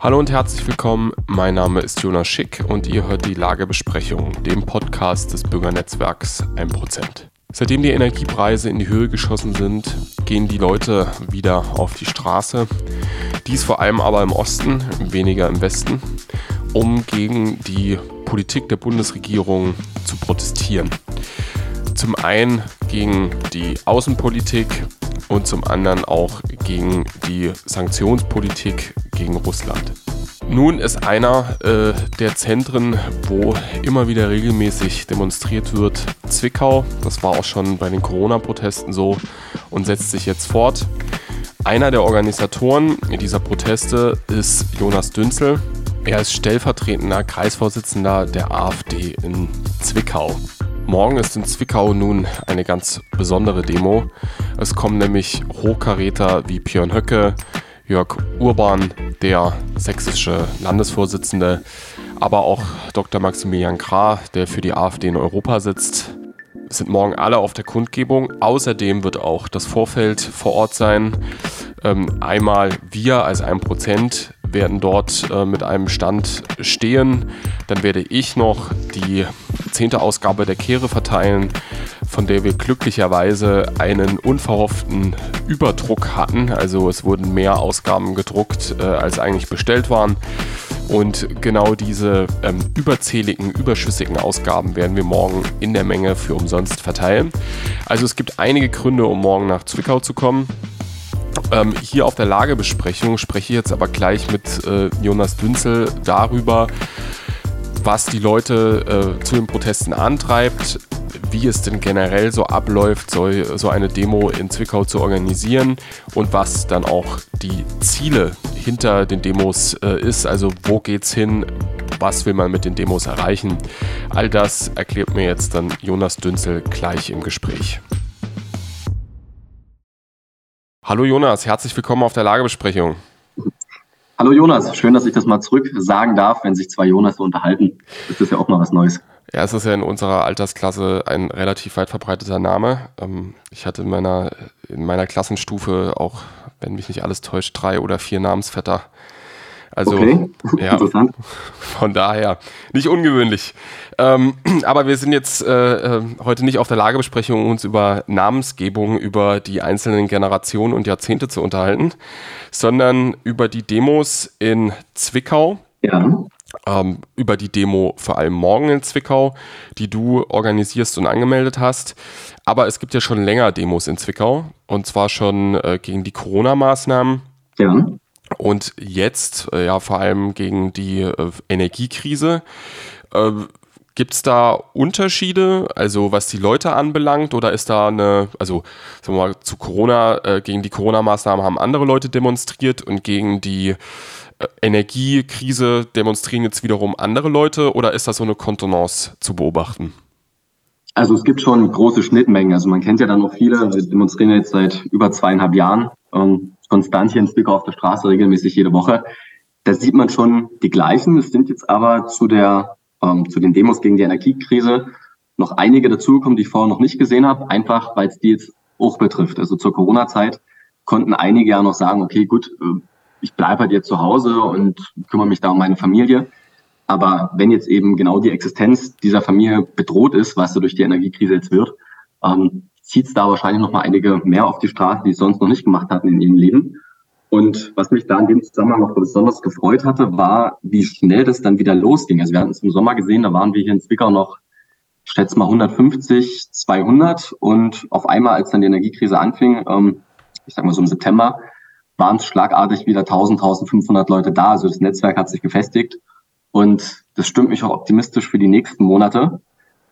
Hallo und herzlich willkommen. Mein Name ist Jonas Schick und ihr hört die Lagebesprechung, dem Podcast des Bürgernetzwerks 1%. Seitdem die Energiepreise in die Höhe geschossen sind, gehen die Leute wieder auf die Straße. Dies vor allem aber im Osten, weniger im Westen, um gegen die Politik der Bundesregierung zu protestieren. Zum einen gegen die Außenpolitik und zum anderen auch gegen die Sanktionspolitik gegen Russland. Nun ist einer äh, der Zentren, wo immer wieder regelmäßig demonstriert wird, Zwickau. Das war auch schon bei den Corona-Protesten so und setzt sich jetzt fort. Einer der Organisatoren dieser Proteste ist Jonas Dünzel. Er ist stellvertretender Kreisvorsitzender der AfD in Zwickau. Morgen ist in Zwickau nun eine ganz besondere Demo. Es kommen nämlich Hochkaräter wie Björn Höcke, Jörg Urban, der sächsische Landesvorsitzende, aber auch Dr. Maximilian Krah, der für die AfD in Europa sitzt, sind morgen alle auf der Kundgebung. Außerdem wird auch das Vorfeld vor Ort sein. Ähm, einmal wir als ein Prozent werden dort äh, mit einem Stand stehen. Dann werde ich noch die zehnte Ausgabe der Kehre verteilen, von der wir glücklicherweise einen unverhofften Überdruck hatten. Also es wurden mehr Ausgaben gedruckt, äh, als eigentlich bestellt waren. Und genau diese ähm, überzähligen, überschüssigen Ausgaben werden wir morgen in der Menge für umsonst verteilen. Also es gibt einige Gründe, um morgen nach Zwickau zu kommen. Ähm, hier auf der Lagebesprechung spreche ich jetzt aber gleich mit äh, Jonas Dünzel darüber, was die Leute äh, zu den Protesten antreibt, wie es denn generell so abläuft, so, so eine Demo in Zwickau zu organisieren und was dann auch die Ziele hinter den Demos äh, ist. Also wo geht's hin? Was will man mit den Demos erreichen? All das erklärt mir jetzt dann Jonas Dünzel gleich im Gespräch. Hallo Jonas, herzlich willkommen auf der Lagebesprechung. Hallo Jonas, schön, dass ich das mal zurück sagen darf, wenn sich zwei Jonas so unterhalten. Das ist ja auch mal was Neues. Ja, es ist ja in unserer Altersklasse ein relativ weit verbreiteter Name. Ähm, ich hatte in meiner, in meiner Klassenstufe auch, wenn mich nicht alles täuscht, drei oder vier Namensvetter. Also, okay. ja, von daher nicht ungewöhnlich. Ähm, aber wir sind jetzt äh, äh, heute nicht auf der Lagebesprechung, uns über Namensgebung, über die einzelnen Generationen und Jahrzehnte zu unterhalten, sondern über die Demos in Zwickau. Ja. Ähm, über die Demo vor allem morgen in Zwickau, die du organisierst und angemeldet hast. Aber es gibt ja schon länger Demos in Zwickau und zwar schon äh, gegen die Corona-Maßnahmen. Ja. Und jetzt, äh, ja, vor allem gegen die äh, Energiekrise. Äh, Gibt es da Unterschiede, also was die Leute anbelangt, oder ist da eine, also sagen wir mal, zu Corona, äh, gegen die Corona-Maßnahmen haben andere Leute demonstriert und gegen die äh, Energiekrise demonstrieren jetzt wiederum andere Leute, oder ist das so eine Kontenance zu beobachten? Also es gibt schon große Schnittmengen. Also man kennt ja dann noch viele, wir demonstrieren jetzt seit über zweieinhalb Jahren. Ähm, konstant hier in Zwickau auf der Straße regelmäßig jede Woche. Da sieht man schon die gleichen. Es sind jetzt aber zu der, ähm, zu den Demos gegen die Energiekrise noch einige dazugekommen, die ich vorher noch nicht gesehen habe, einfach weil es die jetzt auch betrifft. Also zur Corona-Zeit konnten einige ja noch sagen, okay, gut, äh, ich bleibe halt jetzt zu Hause und kümmere mich da um meine Familie. Aber wenn jetzt eben genau die Existenz dieser Familie bedroht ist, was so durch die Energiekrise jetzt wird, ähm, zieht es da wahrscheinlich noch mal einige mehr auf die Straße, die es sonst noch nicht gemacht hatten in ihrem Leben. Und was mich da in dem Zusammenhang noch besonders gefreut hatte, war, wie schnell das dann wieder losging. Also wir hatten es im Sommer gesehen, da waren wir hier in Zwickau noch, ich schätze mal 150, 200 und auf einmal, als dann die Energiekrise anfing, ähm, ich sag mal so im September, waren es schlagartig wieder 1000, 1500 Leute da. Also das Netzwerk hat sich gefestigt und das stimmt mich auch optimistisch für die nächsten Monate.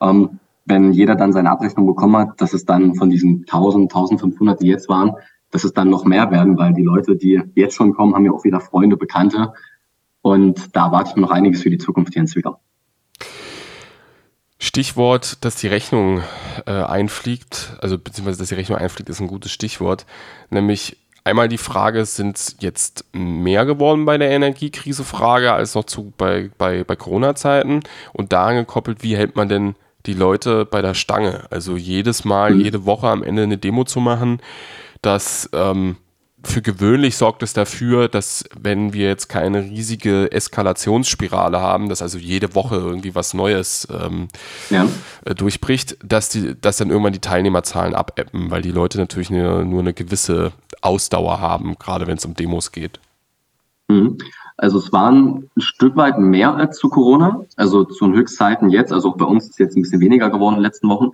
Ähm, wenn jeder dann seine Abrechnung bekommen hat, dass es dann von diesen 1000, 1500, die jetzt waren, dass es dann noch mehr werden, weil die Leute, die jetzt schon kommen, haben ja auch wieder Freunde, Bekannte. Und da erwarte ich mir noch einiges für die Zukunft hier in Zwickau. Stichwort, dass die Rechnung äh, einfliegt, also beziehungsweise dass die Rechnung einfliegt, ist ein gutes Stichwort. Nämlich einmal die Frage, sind es jetzt mehr geworden bei der Energiekrise-Frage als noch zu, bei, bei, bei Corona-Zeiten? Und daran gekoppelt, wie hält man denn die Leute bei der Stange. Also jedes Mal, mhm. jede Woche am Ende eine Demo zu machen, das ähm, für gewöhnlich sorgt es dafür, dass wenn wir jetzt keine riesige Eskalationsspirale haben, dass also jede Woche irgendwie was Neues ähm, ja. äh, durchbricht, dass, die, dass dann irgendwann die Teilnehmerzahlen abebben, weil die Leute natürlich eine, nur eine gewisse Ausdauer haben, gerade wenn es um Demos geht. Mhm. Also es waren ein Stück weit mehr als zu Corona, also zu den Höchstzeiten jetzt, also auch bei uns ist jetzt ein bisschen weniger geworden in den letzten Wochen.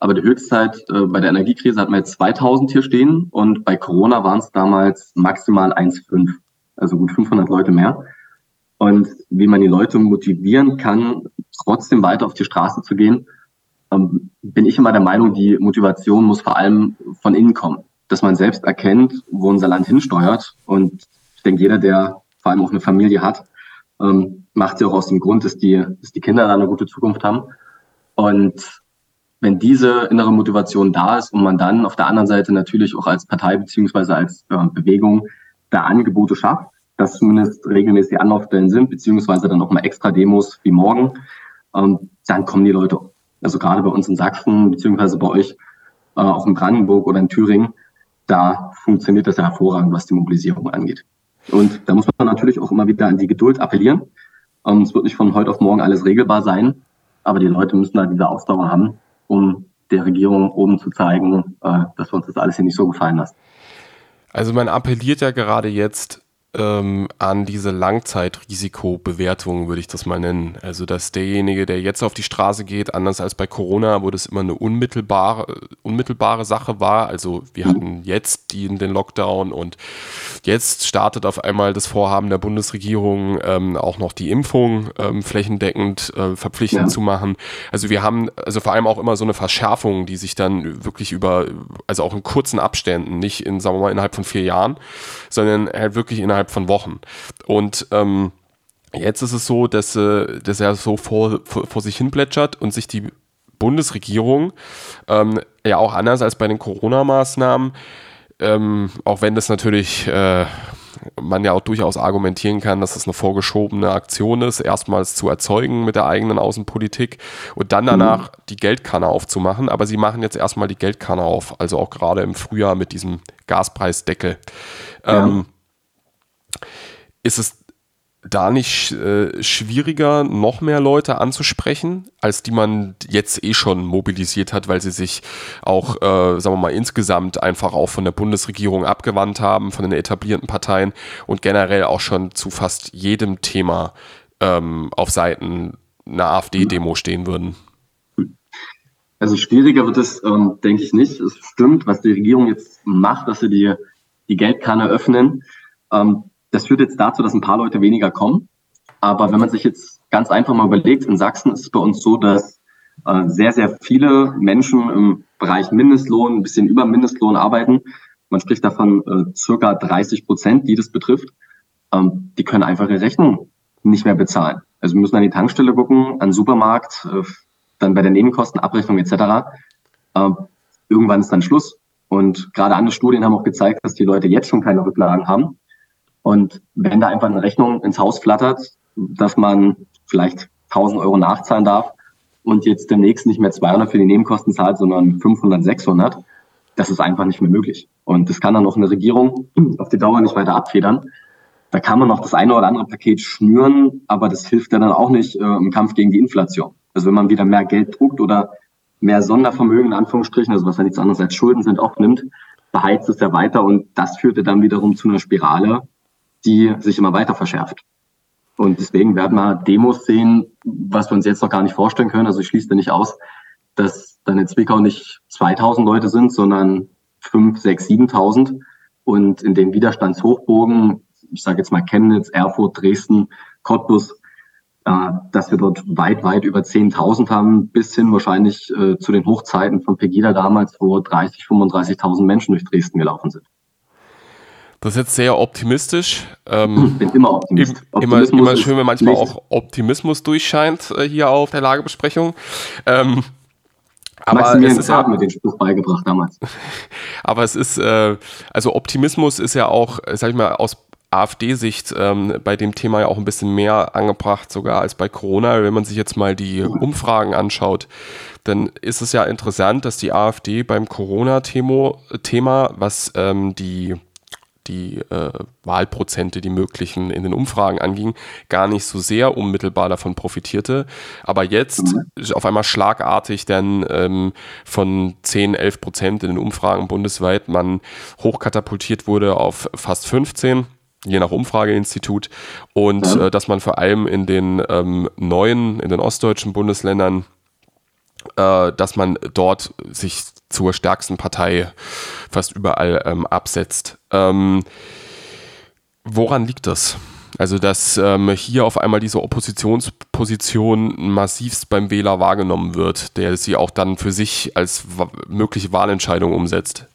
Aber die Höchstzeit äh, bei der Energiekrise hatten wir jetzt 2000 hier stehen und bei Corona waren es damals maximal 1,5, also gut 500 Leute mehr. Und wie man die Leute motivieren kann, trotzdem weiter auf die Straße zu gehen, ähm, bin ich immer der Meinung, die Motivation muss vor allem von innen kommen. Dass man selbst erkennt, wo unser Land hinsteuert. Und ich denke, jeder, der vor allem auch eine Familie hat, ähm, macht sie auch aus dem Grund, dass die, dass die Kinder da eine gute Zukunft haben. Und wenn diese innere Motivation da ist und man dann auf der anderen Seite natürlich auch als Partei beziehungsweise als äh, Bewegung da Angebote schafft, dass zumindest regelmäßig Anlaufstellen sind, beziehungsweise dann auch mal extra Demos wie morgen, ähm, dann kommen die Leute. Also gerade bei uns in Sachsen, beziehungsweise bei euch äh, auch in Brandenburg oder in Thüringen, da funktioniert das ja hervorragend, was die Mobilisierung angeht. Und da muss man natürlich auch immer wieder an die Geduld appellieren. Ähm, es wird nicht von heute auf morgen alles regelbar sein, aber die Leute müssen da diese Ausdauer haben, um der Regierung oben zu zeigen, äh, dass wir uns das alles hier nicht so gefallen lassen. Also man appelliert ja gerade jetzt ähm, an diese Langzeitrisikobewertung, würde ich das mal nennen. Also, dass derjenige, der jetzt auf die Straße geht, anders als bei Corona, wo das immer eine unmittelbare, unmittelbare Sache war. Also, wir hatten jetzt die, den Lockdown und jetzt startet auf einmal das Vorhaben der Bundesregierung, ähm, auch noch die Impfung ähm, flächendeckend äh, verpflichtend ja. zu machen. Also, wir haben also vor allem auch immer so eine Verschärfung, die sich dann wirklich über, also auch in kurzen Abständen, nicht in, sagen wir mal, innerhalb von vier Jahren, sondern halt wirklich innerhalb innerhalb von Wochen. Und ähm, jetzt ist es so, dass, äh, dass er so vor, vor, vor sich hin plätschert und sich die Bundesregierung ähm, ja auch anders als bei den Corona-Maßnahmen, ähm, auch wenn das natürlich äh, man ja auch durchaus argumentieren kann, dass es eine vorgeschobene Aktion ist, erstmals zu erzeugen mit der eigenen Außenpolitik und dann danach mhm. die Geldkanne aufzumachen. Aber sie machen jetzt erstmal die Geldkanne auf, also auch gerade im Frühjahr mit diesem Gaspreisdeckel. Ja. Ähm, ist es da nicht äh, schwieriger, noch mehr Leute anzusprechen, als die man jetzt eh schon mobilisiert hat, weil sie sich auch, äh, sagen wir mal, insgesamt einfach auch von der Bundesregierung abgewandt haben, von den etablierten Parteien und generell auch schon zu fast jedem Thema ähm, auf Seiten einer AfD-Demo stehen würden? Also schwieriger wird es, ähm, denke ich nicht. Es stimmt, was die Regierung jetzt macht, dass sie die, die Geldkanne öffnen. Ähm, das führt jetzt dazu, dass ein paar Leute weniger kommen. Aber wenn man sich jetzt ganz einfach mal überlegt, in Sachsen ist es bei uns so, dass äh, sehr, sehr viele Menschen im Bereich Mindestlohn, ein bisschen über Mindestlohn arbeiten. Man spricht davon äh, circa 30 Prozent, die das betrifft. Ähm, die können einfach ihre Rechnung nicht mehr bezahlen. Also wir müssen an die Tankstelle gucken, an den Supermarkt, äh, dann bei der Nebenkostenabrechnung etc. Äh, irgendwann ist dann Schluss. Und gerade andere Studien haben auch gezeigt, dass die Leute jetzt schon keine Rücklagen haben und wenn da einfach eine Rechnung ins Haus flattert, dass man vielleicht 1000 Euro nachzahlen darf und jetzt demnächst nicht mehr 200 für die Nebenkosten zahlt, sondern 500, 600, das ist einfach nicht mehr möglich. Und das kann dann auch eine Regierung auf die Dauer nicht weiter abfedern. Da kann man noch das eine oder andere Paket schnüren, aber das hilft ja dann auch nicht äh, im Kampf gegen die Inflation. Also wenn man wieder mehr Geld druckt oder mehr Sondervermögen in Anführungsstrichen, also was ja nichts anderes als Schulden sind, auch nimmt, beheizt es ja weiter und das führte dann wiederum zu einer Spirale, die sich immer weiter verschärft. Und deswegen werden wir Demos sehen, was wir uns jetzt noch gar nicht vorstellen können. Also ich schließe da nicht aus, dass dann in Zwickau nicht 2000 Leute sind, sondern 5, 6, 7000. Und in den Widerstandshochburgen, ich sage jetzt mal Chemnitz, Erfurt, Dresden, Cottbus, äh, dass wir dort weit, weit über 10.000 haben, bis hin wahrscheinlich äh, zu den Hochzeiten von Pegida damals, wo 30, 35.000 Menschen durch Dresden gelaufen sind. Das ist jetzt sehr optimistisch. Ähm, bin immer Optimist. Immer, immer schön, wenn manchmal auch Optimismus durchscheint äh, hier auf der Lagebesprechung. Ähm, aber es ist ja, mir den Spruch beigebracht damals. aber es ist, äh, also Optimismus ist ja auch, sag ich mal, aus AfD-Sicht ähm, bei dem Thema ja auch ein bisschen mehr angebracht, sogar als bei Corona. Wenn man sich jetzt mal die Umfragen anschaut, dann ist es ja interessant, dass die AfD beim Corona-Thema, was ähm, die die äh, Wahlprozente, die möglichen in den Umfragen anging, gar nicht so sehr unmittelbar davon profitierte. Aber jetzt mhm. auf einmal schlagartig dann ähm, von 10, 11 Prozent in den Umfragen bundesweit man hochkatapultiert wurde auf fast 15 je nach Umfrageinstitut und ja. äh, dass man vor allem in den ähm, neuen, in den ostdeutschen Bundesländern äh, dass man dort sich zur stärksten Partei fast überall ähm, absetzt. Ähm, woran liegt das? Also, dass ähm, hier auf einmal diese Oppositionsposition massivst beim Wähler wahrgenommen wird, der sie auch dann für sich als mögliche Wahlentscheidung umsetzt.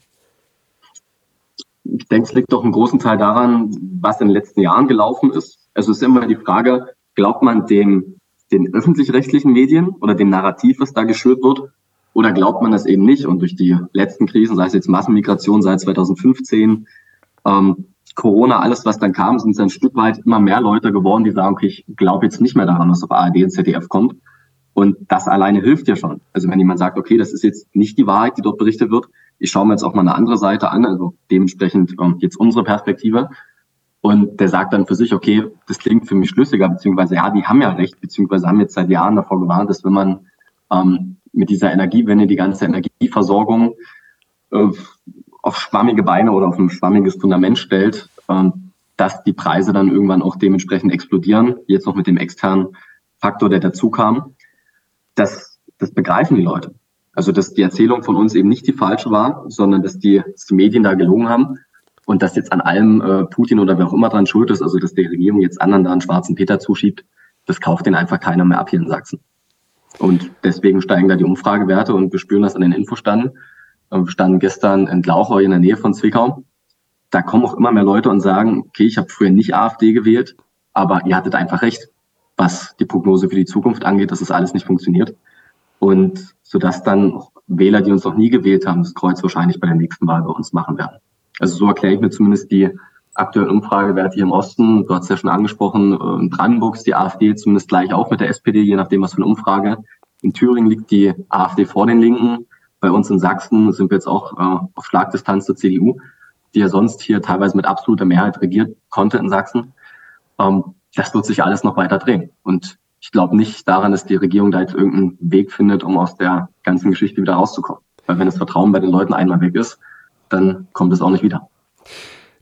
Ich denke, es liegt doch einen großen Teil daran, was in den letzten Jahren gelaufen ist. Also es ist immer die Frage, glaubt man dem den öffentlich-rechtlichen Medien oder dem Narrativ, was da geschürt wird? Oder glaubt man das eben nicht? Und durch die letzten Krisen, sei es jetzt Massenmigration seit 2015, ähm, Corona, alles, was dann kam, sind es ein Stück weit immer mehr Leute geworden, die sagen, okay, ich glaube jetzt nicht mehr daran, was auf ARD und ZDF kommt. Und das alleine hilft ja schon. Also wenn jemand sagt, okay, das ist jetzt nicht die Wahrheit, die dort berichtet wird, ich schaue mir jetzt auch mal eine andere Seite an, also dementsprechend ähm, jetzt unsere Perspektive, und der sagt dann für sich, okay, das klingt für mich schlüssiger, beziehungsweise ja, die haben ja recht, beziehungsweise haben jetzt seit Jahren davor gewarnt, dass wenn man ähm, mit dieser Energiewende die ganze Energieversorgung äh, auf schwammige Beine oder auf ein schwammiges Fundament stellt, ähm, dass die Preise dann irgendwann auch dementsprechend explodieren. Jetzt noch mit dem externen Faktor, der dazu kam. Das, das begreifen die Leute. Also, dass die Erzählung von uns eben nicht die falsche war, sondern dass die, dass die Medien da gelogen haben und dass jetzt an allem äh, Putin oder wer auch immer dran schuld ist, also dass die Regierung jetzt anderen da einen schwarzen Peter zuschiebt, das kauft den einfach keiner mehr ab hier in Sachsen. Und deswegen steigen da die Umfragewerte und wir spüren das an den Infostanden. Wir standen gestern in Glauchau in der Nähe von Zwickau. Da kommen auch immer mehr Leute und sagen, okay, ich habe früher nicht AfD gewählt, aber ihr hattet einfach recht, was die Prognose für die Zukunft angeht, dass das alles nicht funktioniert. Und sodass dann Wähler, die uns noch nie gewählt haben, das Kreuz wahrscheinlich bei der nächsten Wahl bei uns machen werden. Also so erkläre ich mir zumindest die aktuellen Umfragewerte hier im Osten. Du hast ja schon angesprochen, äh, in Brandenburg ist die AfD zumindest gleich auf mit der SPD, je nachdem, was für eine Umfrage. In Thüringen liegt die AfD vor den Linken. Bei uns in Sachsen sind wir jetzt auch äh, auf Schlagdistanz zur CDU, die ja sonst hier teilweise mit absoluter Mehrheit regiert konnte in Sachsen. Ähm, das wird sich alles noch weiter drehen. Und ich glaube nicht daran, dass die Regierung da jetzt irgendeinen Weg findet, um aus der ganzen Geschichte wieder rauszukommen. Weil wenn das Vertrauen bei den Leuten einmal weg ist, dann kommt es auch nicht wieder.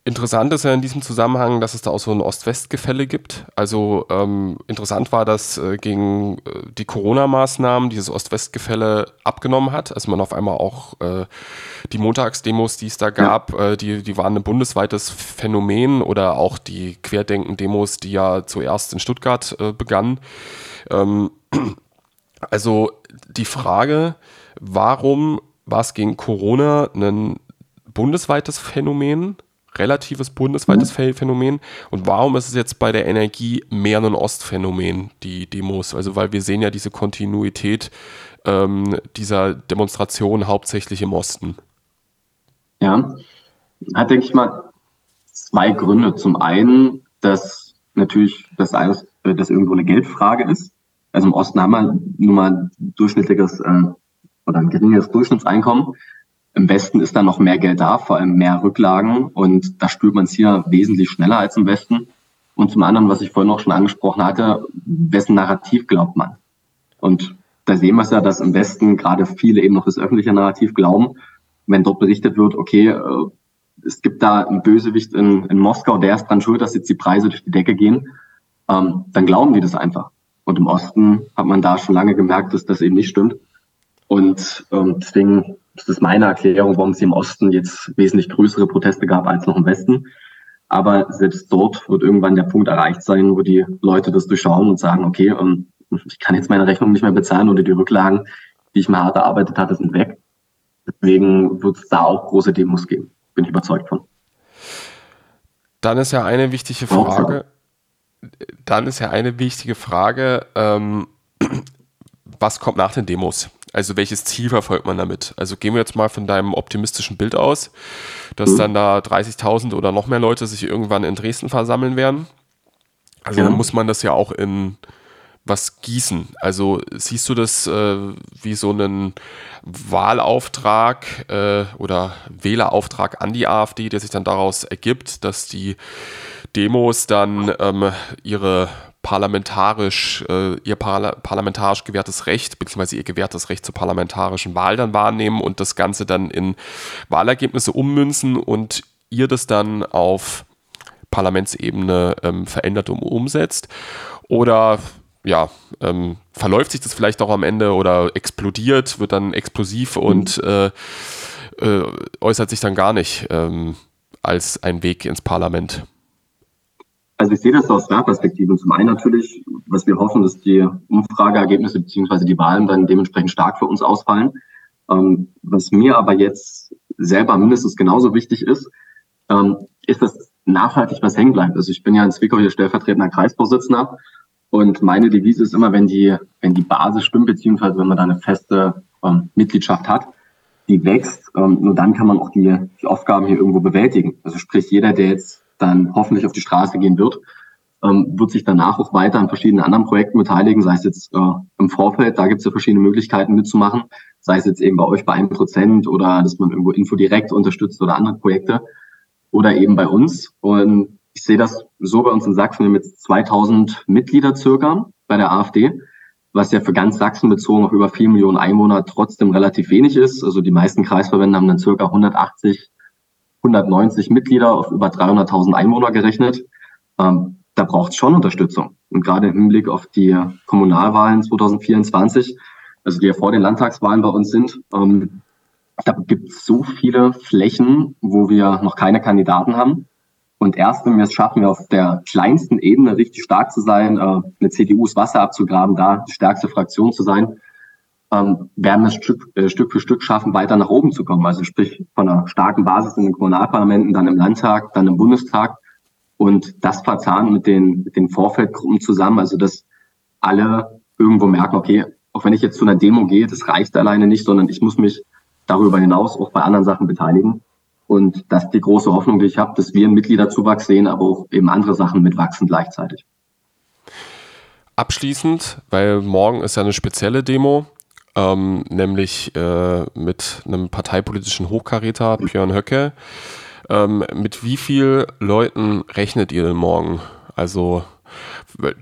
Interessant ist ja in diesem Zusammenhang, dass es da auch so ein Ost-West-Gefälle gibt. Also ähm, interessant war, dass äh, gegen äh, die Corona-Maßnahmen dieses Ost-West-Gefälle abgenommen hat. Also man auf einmal auch äh, die Montagsdemos, die es da gab, ja. Äh, die, die waren ein bundesweites Phänomen oder auch die Querdenken-Demos, die ja zuerst in Stuttgart äh, begannen. Ähm, also die Frage, warum war es gegen Corona ein bundesweites Phänomen, relatives bundesweites mhm. Phänomen. Und warum ist es jetzt bei der Energie mehr ein Ostphänomen, die Demos? Also, weil wir sehen ja diese Kontinuität ähm, dieser Demonstration hauptsächlich im Osten. Ja, hat, denke ich mal, zwei Gründe. Zum einen, dass natürlich das alles, äh, dass irgendwo eine Geldfrage ist. Also im Osten haben wir nun mal ein durchschnittliches äh, oder ein geringeres Durchschnittseinkommen. Im Westen ist da noch mehr Geld da, vor allem mehr Rücklagen und da spürt man es hier wesentlich schneller als im Westen. Und zum anderen, was ich vorhin auch schon angesprochen hatte, wessen Narrativ glaubt man? Und da sehen wir es ja, dass im Westen gerade viele eben noch das öffentliche Narrativ glauben. Wenn dort berichtet wird, okay, äh, es gibt da einen Bösewicht in, in Moskau, der ist dran schuld, dass jetzt die Preise durch die Decke gehen, ähm, dann glauben die das einfach. Und im Osten hat man da schon lange gemerkt, dass das eben nicht stimmt. Und ähm, deswegen das ist meine Erklärung, warum es im Osten jetzt wesentlich größere Proteste gab als noch im Westen. Aber selbst dort wird irgendwann der Punkt erreicht sein, wo die Leute das durchschauen und sagen, okay, ähm, ich kann jetzt meine Rechnung nicht mehr bezahlen oder die Rücklagen, die ich mal hart erarbeitet hatte, sind weg. Deswegen wird es da auch große Demos geben. Bin ich überzeugt von. Dann ist ja eine wichtige Frage. Dann ist ja eine wichtige Frage, ähm, was kommt nach den Demos? Also welches Ziel verfolgt man damit? Also gehen wir jetzt mal von deinem optimistischen Bild aus, dass mhm. dann da 30.000 oder noch mehr Leute sich irgendwann in Dresden versammeln werden. Also ja. dann muss man das ja auch in was gießen? Also siehst du das äh, wie so einen Wahlauftrag äh, oder Wählerauftrag an die AfD, der sich dann daraus ergibt, dass die Demos dann ähm, ihre parlamentarisch, äh, ihr Parla parlamentarisch gewährtes Recht, beziehungsweise ihr gewährtes Recht zur parlamentarischen Wahl dann wahrnehmen und das Ganze dann in Wahlergebnisse ummünzen und ihr das dann auf Parlamentsebene ähm, verändert und umsetzt? Oder ja, ähm, verläuft sich das vielleicht auch am Ende oder explodiert, wird dann explosiv mhm. und äh, äh, äußert sich dann gar nicht ähm, als ein Weg ins Parlament? Also ich sehe das aus zwei Perspektiven. Zum einen natürlich, was wir hoffen, dass die Umfrageergebnisse beziehungsweise die Wahlen dann dementsprechend stark für uns ausfallen. Ähm, was mir aber jetzt selber mindestens genauso wichtig ist, ähm, ist, dass nachhaltig was hängen bleibt. Also ich bin ja in Zwickau hier stellvertretender Kreisvorsitzender und meine Devise ist immer, wenn die, wenn die Basis stimmt, beziehungsweise wenn man da eine feste ähm, Mitgliedschaft hat, die wächst, ähm, nur dann kann man auch die, die Aufgaben hier irgendwo bewältigen. Also sprich, jeder, der jetzt dann hoffentlich auf die Straße gehen wird, ähm, wird sich danach auch weiter an verschiedenen anderen Projekten beteiligen, sei es jetzt äh, im Vorfeld, da gibt es ja verschiedene Möglichkeiten mitzumachen, sei es jetzt eben bei euch bei einem Prozent oder dass man irgendwo Info direkt unterstützt oder andere Projekte oder eben bei uns. Und ich sehe das so bei uns in Sachsen, wir haben jetzt 2000 Mitglieder circa bei der AfD, was ja für ganz Sachsen bezogen auf über 4 Millionen Einwohner trotzdem relativ wenig ist. Also die meisten Kreisverbände haben dann circa 180, 190 Mitglieder auf über 300.000 Einwohner gerechnet. Ähm, da braucht es schon Unterstützung. Und gerade im Hinblick auf die Kommunalwahlen 2024, also die ja vor den Landtagswahlen bei uns sind, ähm, da gibt es so viele Flächen, wo wir noch keine Kandidaten haben. Und erst wenn wir es schaffen, auf der kleinsten Ebene richtig stark zu sein, äh, eine CDUs Wasser abzugraben, da die stärkste Fraktion zu sein, ähm, werden wir es Stück, äh, Stück für Stück schaffen, weiter nach oben zu kommen. Also sprich von einer starken Basis in den Kommunalparlamenten, dann im Landtag, dann im Bundestag und das verzahnen mit den, mit den Vorfeldgruppen zusammen, also dass alle irgendwo merken, okay, auch wenn ich jetzt zu einer Demo gehe, das reicht alleine nicht, sondern ich muss mich darüber hinaus auch bei anderen Sachen beteiligen. Und das ist die große Hoffnung, die ich habe, dass wir einen Mitgliederzuwachs sehen, aber auch eben andere Sachen mitwachsen gleichzeitig. Abschließend, weil morgen ist ja eine spezielle Demo, ähm, nämlich äh, mit einem parteipolitischen Hochkaräter, Björn Höcke. Ähm, mit wie vielen Leuten rechnet ihr denn morgen? Also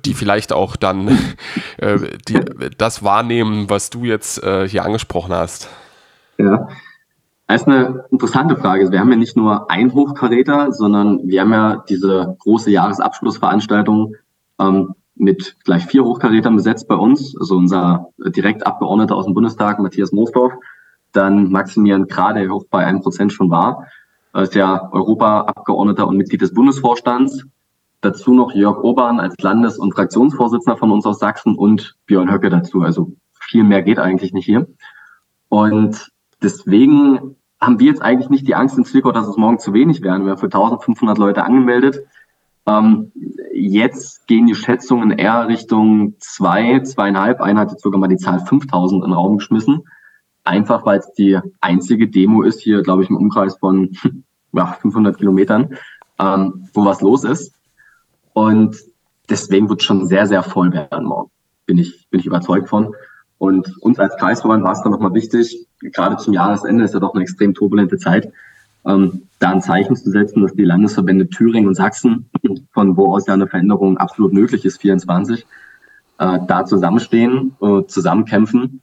die vielleicht auch dann äh, die, das wahrnehmen, was du jetzt äh, hier angesprochen hast. Ja, das ist eine interessante Frage. Also wir haben ja nicht nur ein Hochkaräter, sondern wir haben ja diese große Jahresabschlussveranstaltung ähm, mit gleich vier Hochkarätern besetzt bei uns. Also unser Direktabgeordneter aus dem Bundestag, Matthias Moosdorf, dann Maximilian Krah, der hoch bei einem Prozent schon war, ist ja Europaabgeordneter und Mitglied des Bundesvorstands. Dazu noch Jörg Obern als Landes- und Fraktionsvorsitzender von uns aus Sachsen und Björn Höcke dazu. Also viel mehr geht eigentlich nicht hier. Und deswegen haben wir jetzt eigentlich nicht die Angst in Zwickau, dass es morgen zu wenig werden. Wir haben für 1500 Leute angemeldet. Ähm, jetzt gehen die Schätzungen eher Richtung zwei, zweieinhalb. Einer hat jetzt sogar mal die Zahl 5000 in den Raum geschmissen. Einfach weil es die einzige Demo ist hier, glaube ich, im Umkreis von ja, 500 Kilometern, ähm, wo was los ist. Und deswegen wird es schon sehr, sehr voll werden morgen. Bin ich, bin ich überzeugt von. Und uns als Kreisverband war es dann nochmal wichtig, gerade zum Jahresende ist ja doch eine extrem turbulente Zeit, ähm, da ein Zeichen zu setzen, dass die Landesverbände Thüringen und Sachsen, von wo aus ja eine Veränderung absolut möglich ist, 24, äh, da zusammenstehen, äh, zusammenkämpfen.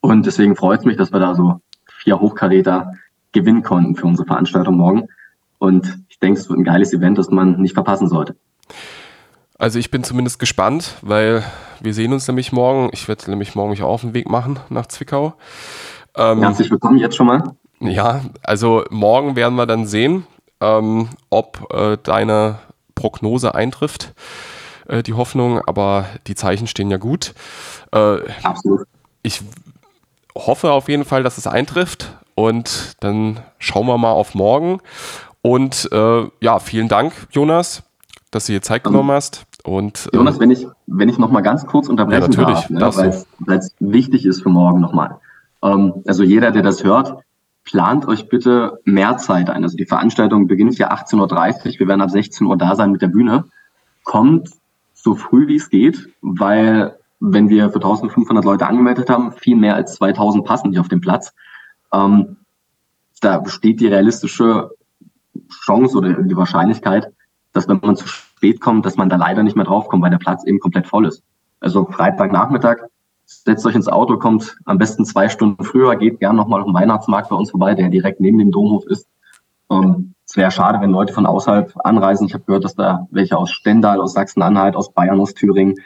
Und deswegen freut es mich, dass wir da so vier Hochkaräter gewinnen konnten für unsere Veranstaltung morgen. Und ich denke, es wird ein geiles Event, das man nicht verpassen sollte. Also ich bin zumindest gespannt, weil wir sehen uns nämlich morgen. Ich werde nämlich morgen mich auch auf den Weg machen nach Zwickau. Ähm, Herzlich willkommen jetzt schon mal. Ja, also morgen werden wir dann sehen, ähm, ob äh, deine Prognose eintrifft, äh, die Hoffnung, aber die Zeichen stehen ja gut. Äh, Absolut. Ich hoffe auf jeden Fall, dass es eintrifft und dann schauen wir mal auf morgen. Und äh, ja, vielen Dank, Jonas, dass du dir Zeit genommen hast. Und, ähm, Jonas, wenn ich, wenn ich noch mal ganz kurz unterbrechen ja, darf, ne, weil es wichtig ist für morgen nochmal. Ähm, also jeder, der das hört, plant euch bitte mehr Zeit ein. Also die Veranstaltung beginnt ja 18.30 Uhr. Wir werden ab 16 Uhr da sein mit der Bühne. Kommt so früh wie es geht, weil wenn wir für 1500 Leute angemeldet haben, viel mehr als 2000 passen nicht auf den Platz. Ähm, da besteht die realistische Chance oder die Wahrscheinlichkeit, dass wenn man zu spät kommt, dass man da leider nicht mehr draufkommt, weil der Platz eben komplett voll ist. Also Freitagnachmittag, setzt euch ins Auto, kommt am besten zwei Stunden früher, geht gern nochmal auf den Weihnachtsmarkt bei uns vorbei, der direkt neben dem Domhof ist. Ähm, es wäre schade, wenn Leute von außerhalb anreisen. Ich habe gehört, dass da welche aus Stendal, aus Sachsen-Anhalt, aus Bayern, aus Thüringen,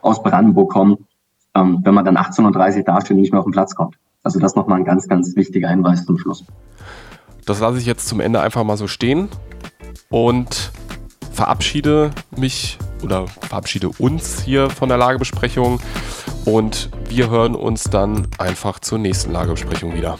aus Brandenburg kommen. Ähm, wenn man dann 18.30 Uhr dasteht und nicht mehr auf den Platz kommt. Also das nochmal ein ganz, ganz wichtiger Hinweis zum Schluss. Das lasse ich jetzt zum Ende einfach mal so stehen und verabschiede mich oder verabschiede uns hier von der Lagebesprechung und wir hören uns dann einfach zur nächsten Lagebesprechung wieder.